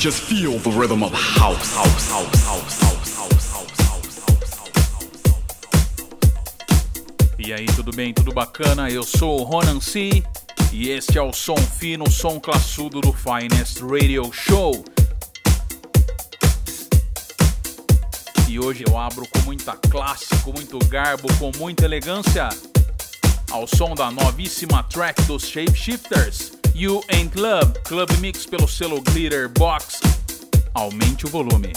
Just feel the rhythm of house, house, house, house, house, house. E aí, tudo bem? Tudo bacana? Eu sou o Ronan C e este é o som fino, o som classudo do Finest Radio Show. E hoje eu abro com muita classe, com muito garbo, com muita elegância, ao som da novíssima track dos Shapeshifters. You Ain't Love, Club Mix pelo selo Glitter Box. Aumente o volume.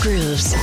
Grooves.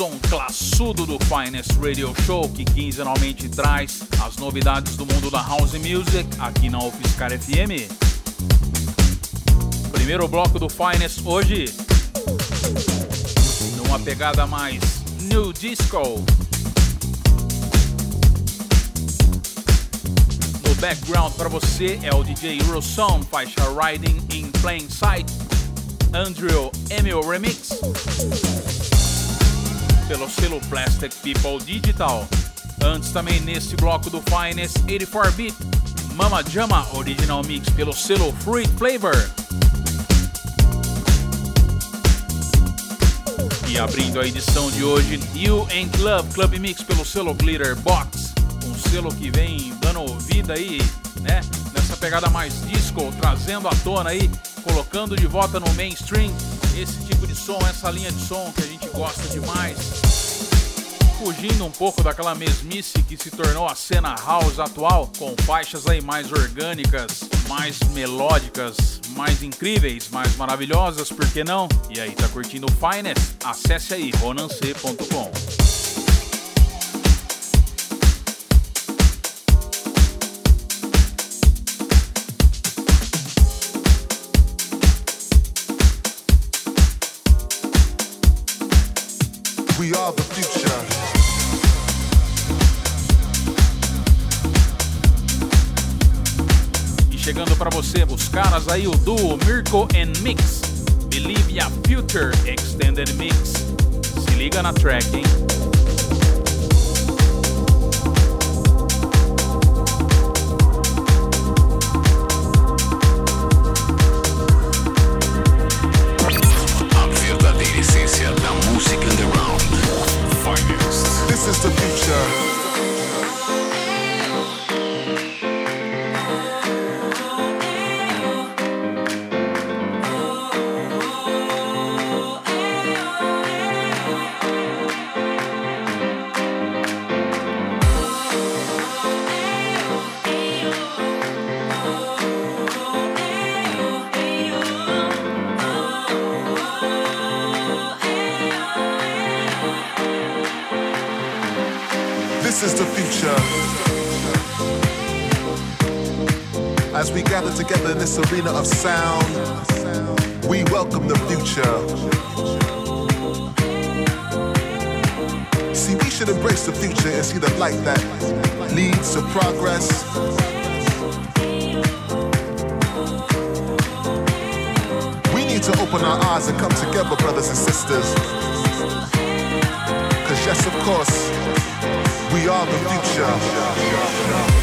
Som classudo do Finest Radio Show que quinzenalmente traz as novidades do mundo da House Music aqui na UFSCar FM. Primeiro bloco do Finest hoje, numa pegada mais New Disco. No background para você é o DJ Eurosound, faixa Riding in Plain Sight, Andrew Emil Remix, pelo selo Plastic People Digital. Antes também neste bloco do Finest 84-bit, Mama Jama Original Mix pelo selo Fruit Flavor. E abrindo a edição de hoje, You and Club Club Mix pelo selo Glitter Box, um selo que vem dando vida aí, né? Nessa pegada mais disco, trazendo à tona aí, colocando de volta no mainstream esse tipo de som, essa linha de som que a gente gosta demais. Fugindo um pouco daquela mesmice que se tornou a cena house atual, com faixas aí mais orgânicas, mais melódicas, mais incríveis, mais maravilhosas, por que não? E aí, tá curtindo o Finest? Acesse aí ronance.com. E chegando pra você, os caras aí, o duo Mirko and Mix, Believe Ya Future Extended Mix. Se liga na track, hein? Arena of sound, we welcome the future. See, we should embrace the future and see the light that leads to progress. We need to open our eyes and come together, brothers and sisters. Cause yes, of course, we are the future.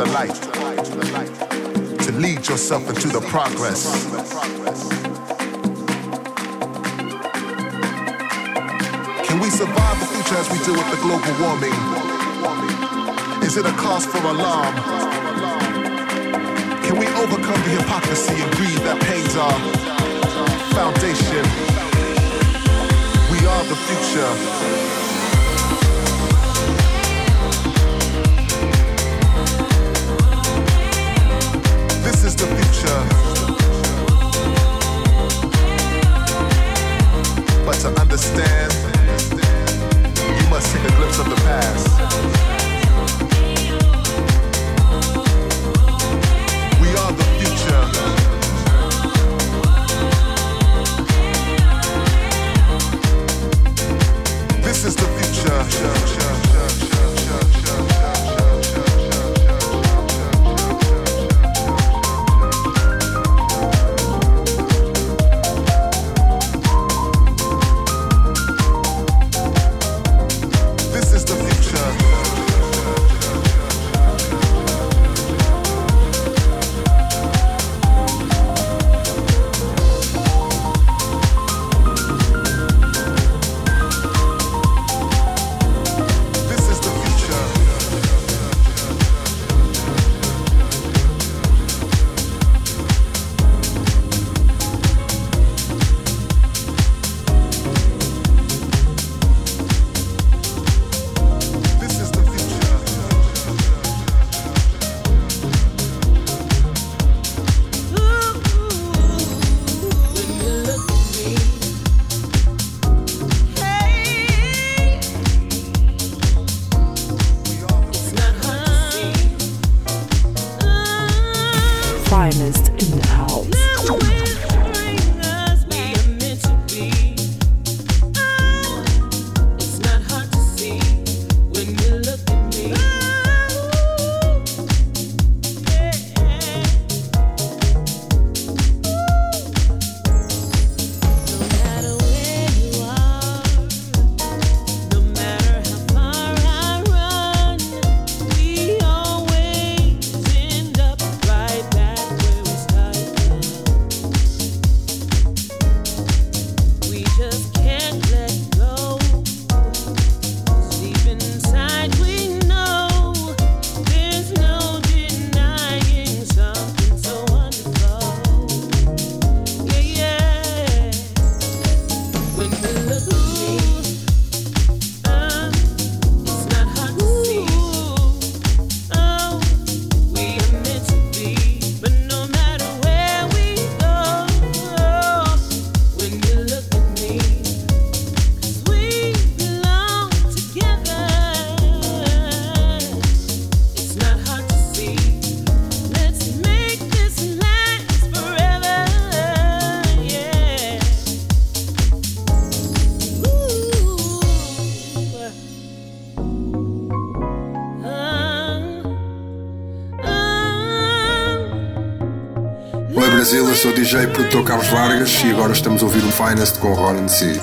the light, to lead yourself into the progress. Can we survive the future as we deal with the global warming? Is it a cause for alarm? Can we overcome the hypocrisy and greed that pains our foundation? We are the future. This is the future. But to understand, you must of the past. This is the future. Brasil, eu sou DJ produtor Carlos Vargas e agora estamos a ouvir um Finest com Ronan C.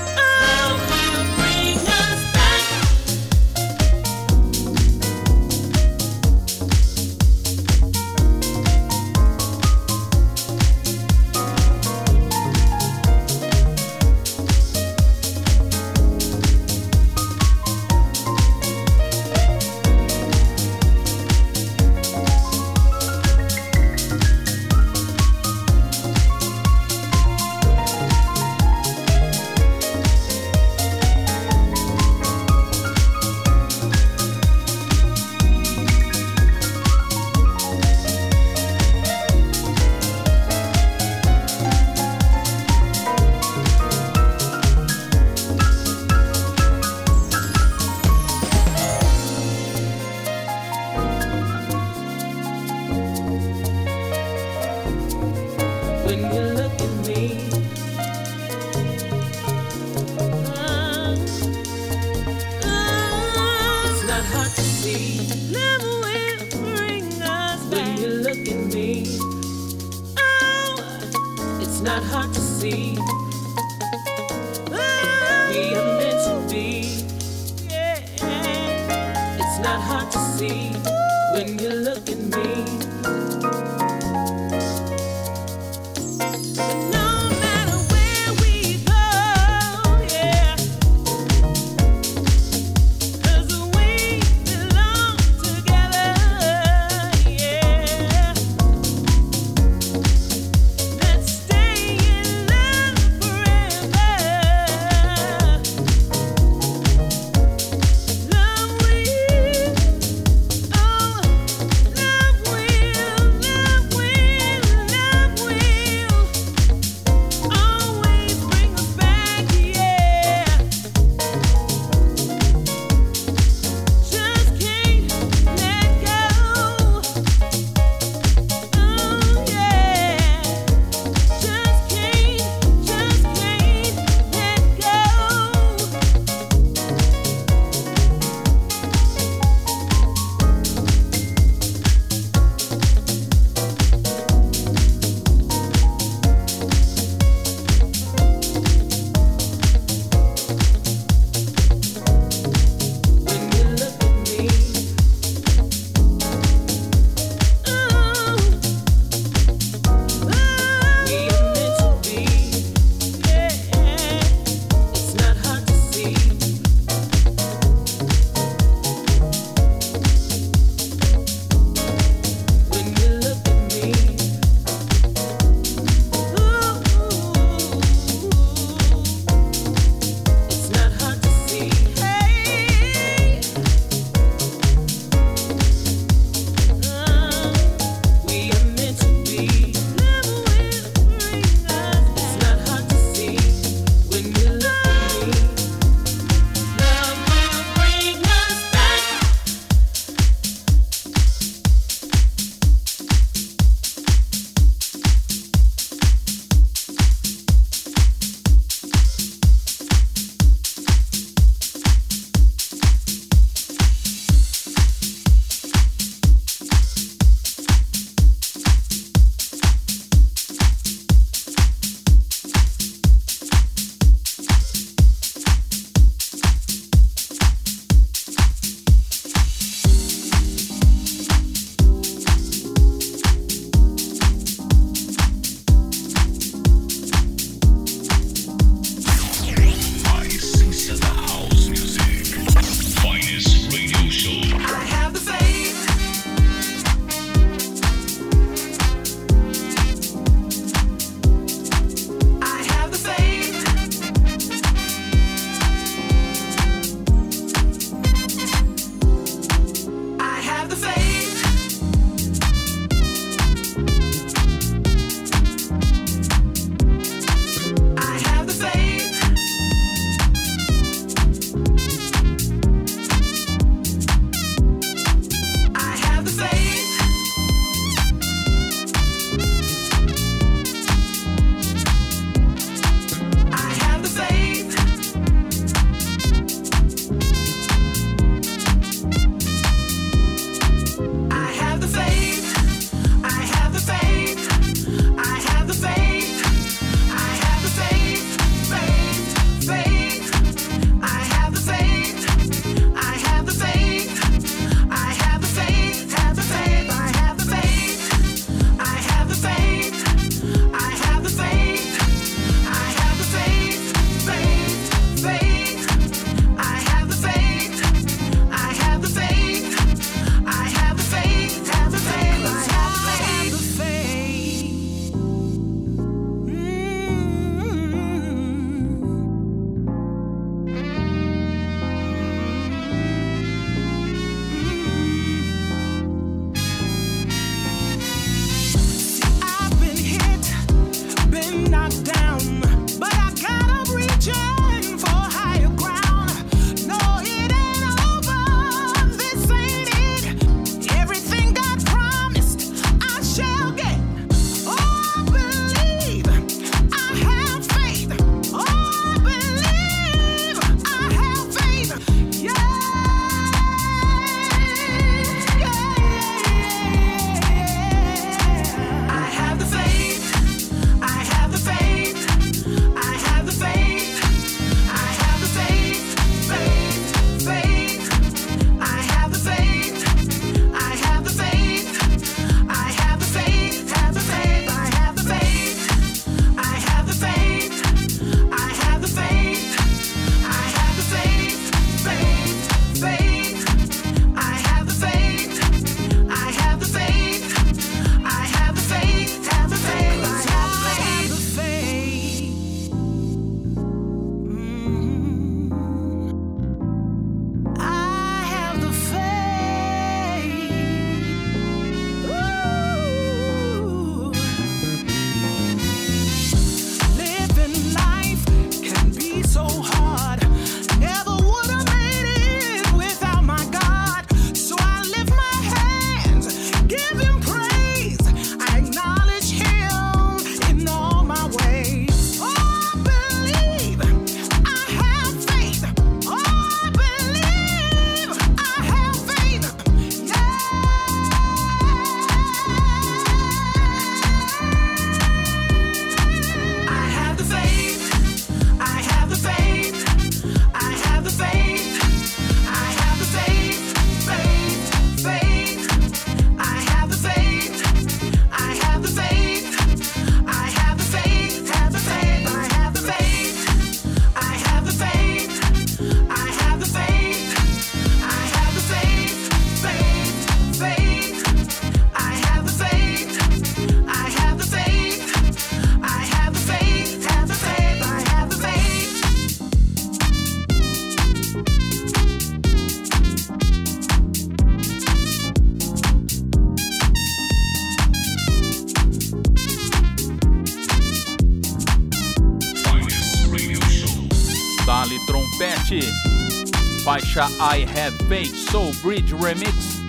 faixa I Have Faith Soul Bridge Remix.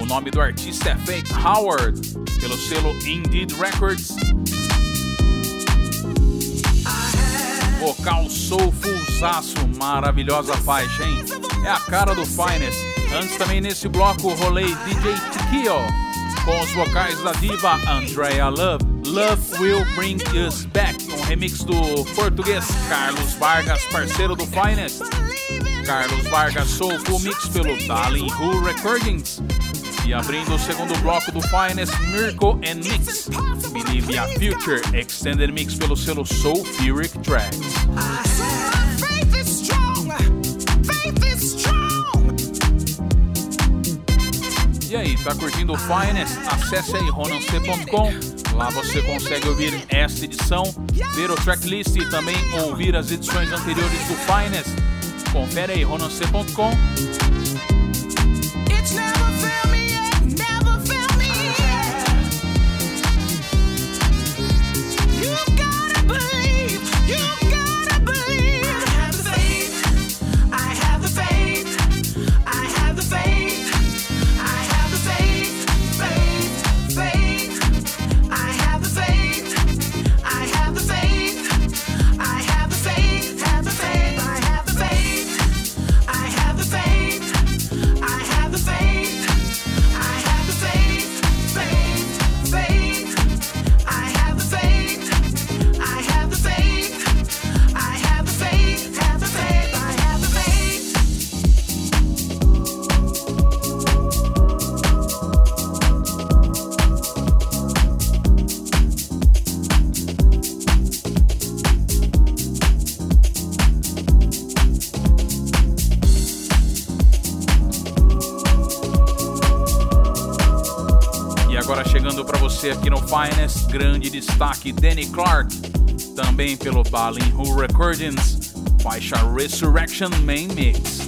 O nome do artista é Faith Howard, pelo selo Indeed Records. Vocal soulfulzaço, maravilhosa faixa, hein? É a cara do Finest. Antes também nesse bloco rolei DJ Tikio, com os vocais da diva Andrea Love. Love Will Bring Us Back, remix do português Carlos Vargas, parceiro do Finest. Carlos Vargas Soulful Mix pelo Darling Who Recordings. E abrindo o segundo bloco do Finest, Miracle and Mix, Believe a Future, Extended Mix pelo selo Tracks. Faith is strong. E aí, tá curtindo o Finest? Acesse aí ronance.com. Lá você consegue ouvir esta edição, ver o tracklist e também ouvir as edições anteriores do Finest. Confere aí ronance.com. chegando para você aqui no Finest, grande destaque Danny Clark, também pelo Balin Who Recordings, faixa Resurrection Main Mix.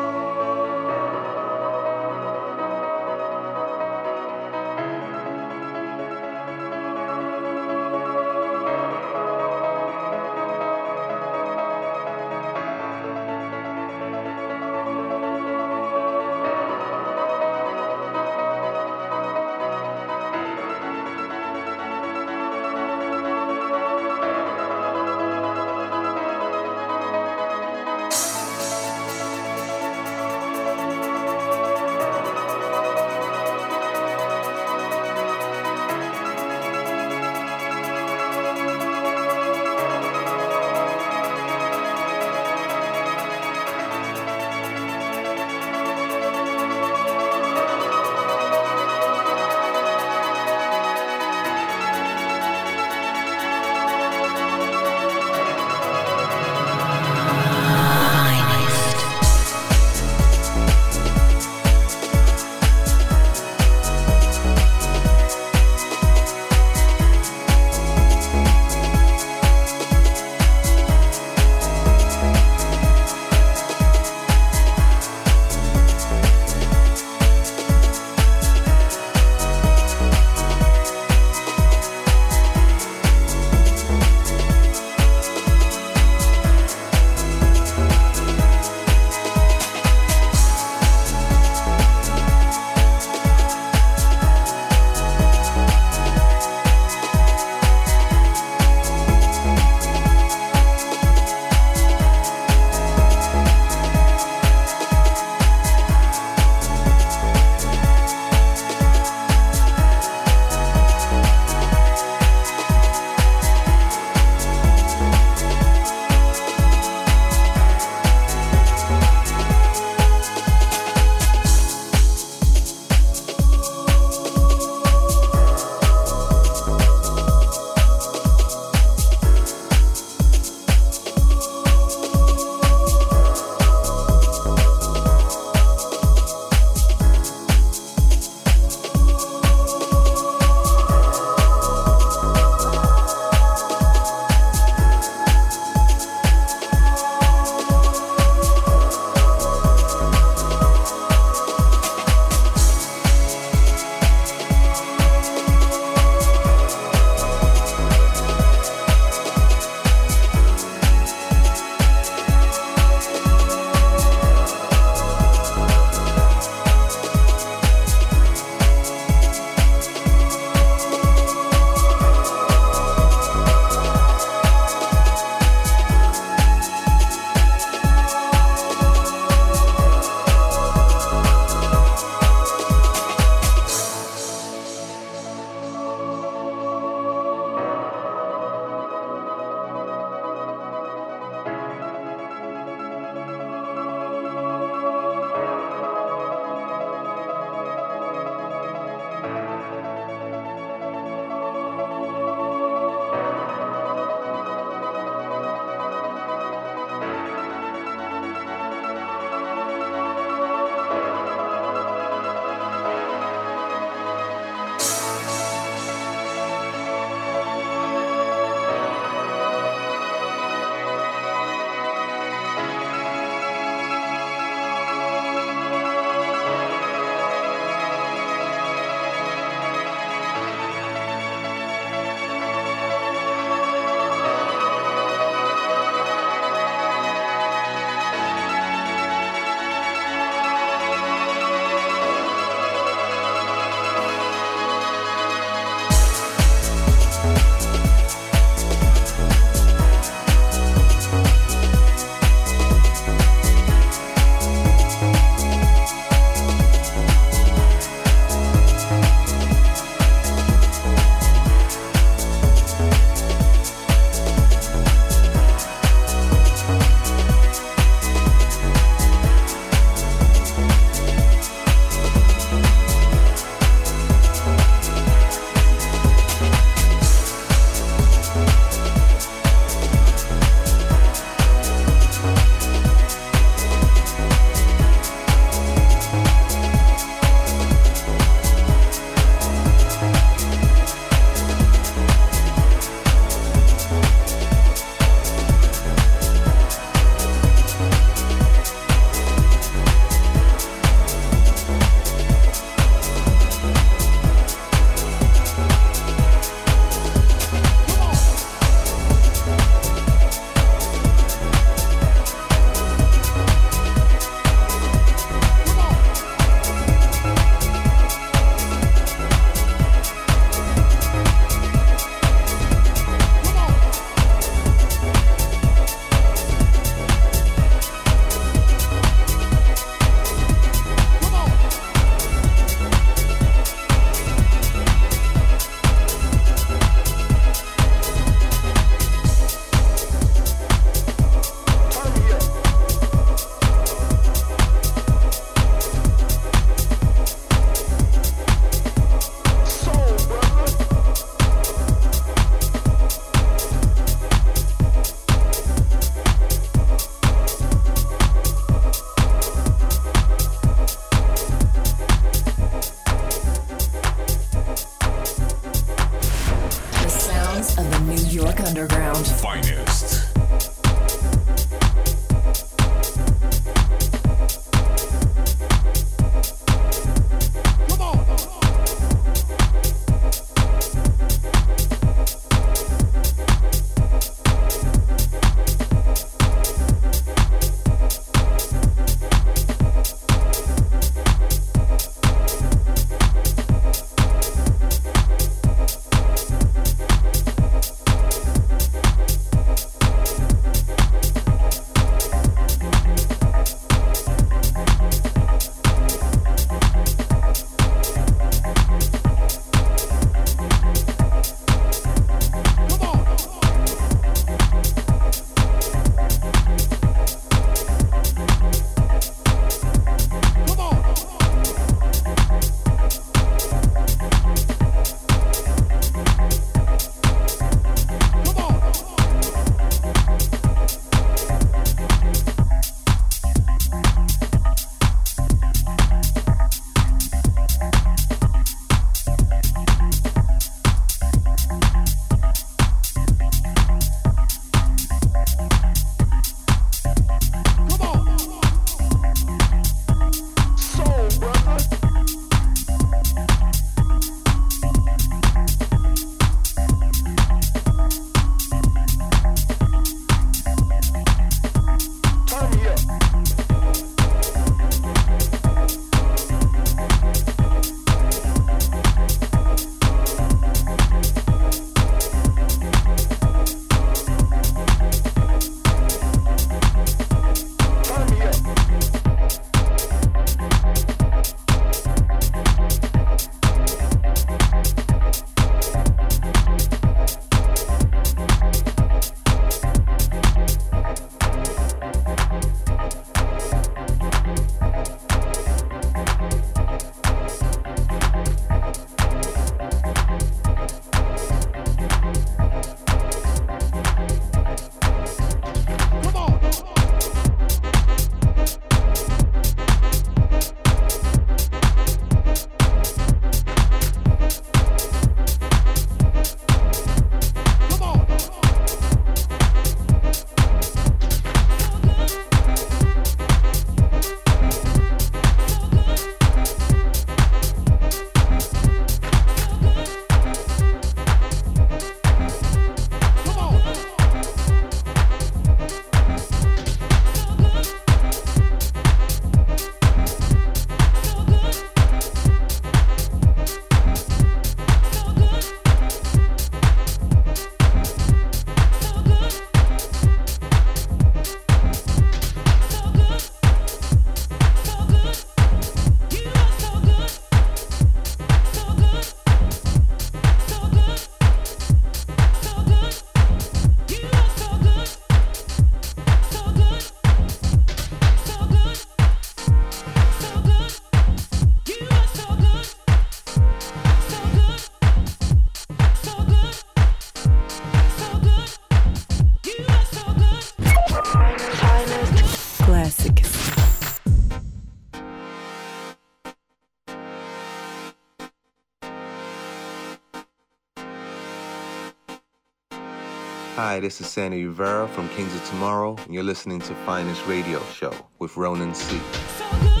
This is Sandy Rivera from Kings of Tomorrow, and you're listening to Finest Radio Show with Ronan C. So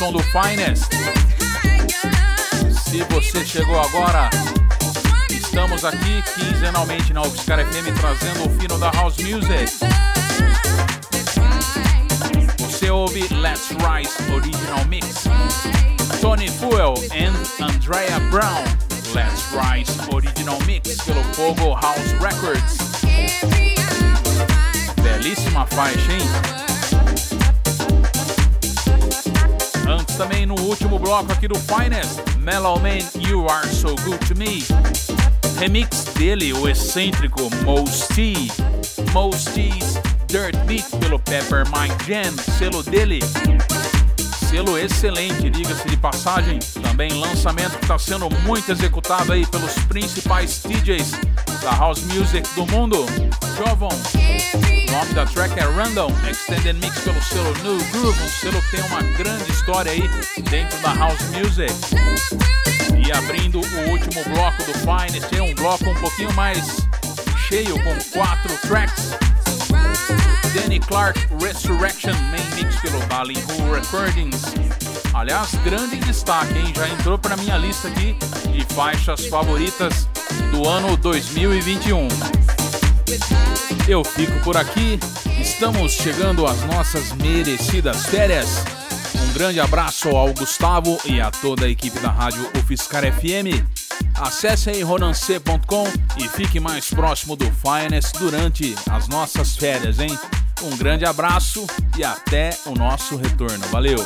som do Finest. Se você chegou agora, estamos aqui quinzenalmente na UFSCar FM trazendo o fino da House Music. Você ouve Let's Rise Original Mix. Tony Fuel and Andrea Brown. Let's Rise Original Mix pelo Fogo House Records. Belíssima faixa, hein? Também no último bloco aqui do Finest, Mellow Man You Are So Good To Me. Remix dele, o excêntrico Mos T. Mos T's Dirt Beat pelo Peppermint Jam, selo dele. Selo excelente, diga-se de passagem. Também lançamento que está sendo muito executado aí pelos principais DJs da House Music do mundo. Jovon. O nome da track é Random, Extended Mix pelo selo New Groove, um selo tem uma grande história aí dentro da House Music. E abrindo o último bloco do Finest, é um bloco um pouquinho mais cheio, com quatro tracks. Danny Clark Resurrection Main Mix pelo Ballyhoo Recordings. Aliás, grande destaque, hein? Já entrou para minha lista aqui de faixas favoritas do ano 2021. Eu fico por aqui. Estamos chegando às nossas merecidas férias. Um grande abraço ao Gustavo e a toda a equipe da rádio UFSCar FM. Acesse aí ronancê.com e fique mais próximo do Finest durante as nossas férias, hein? Um grande abraço e até o nosso retorno. Valeu!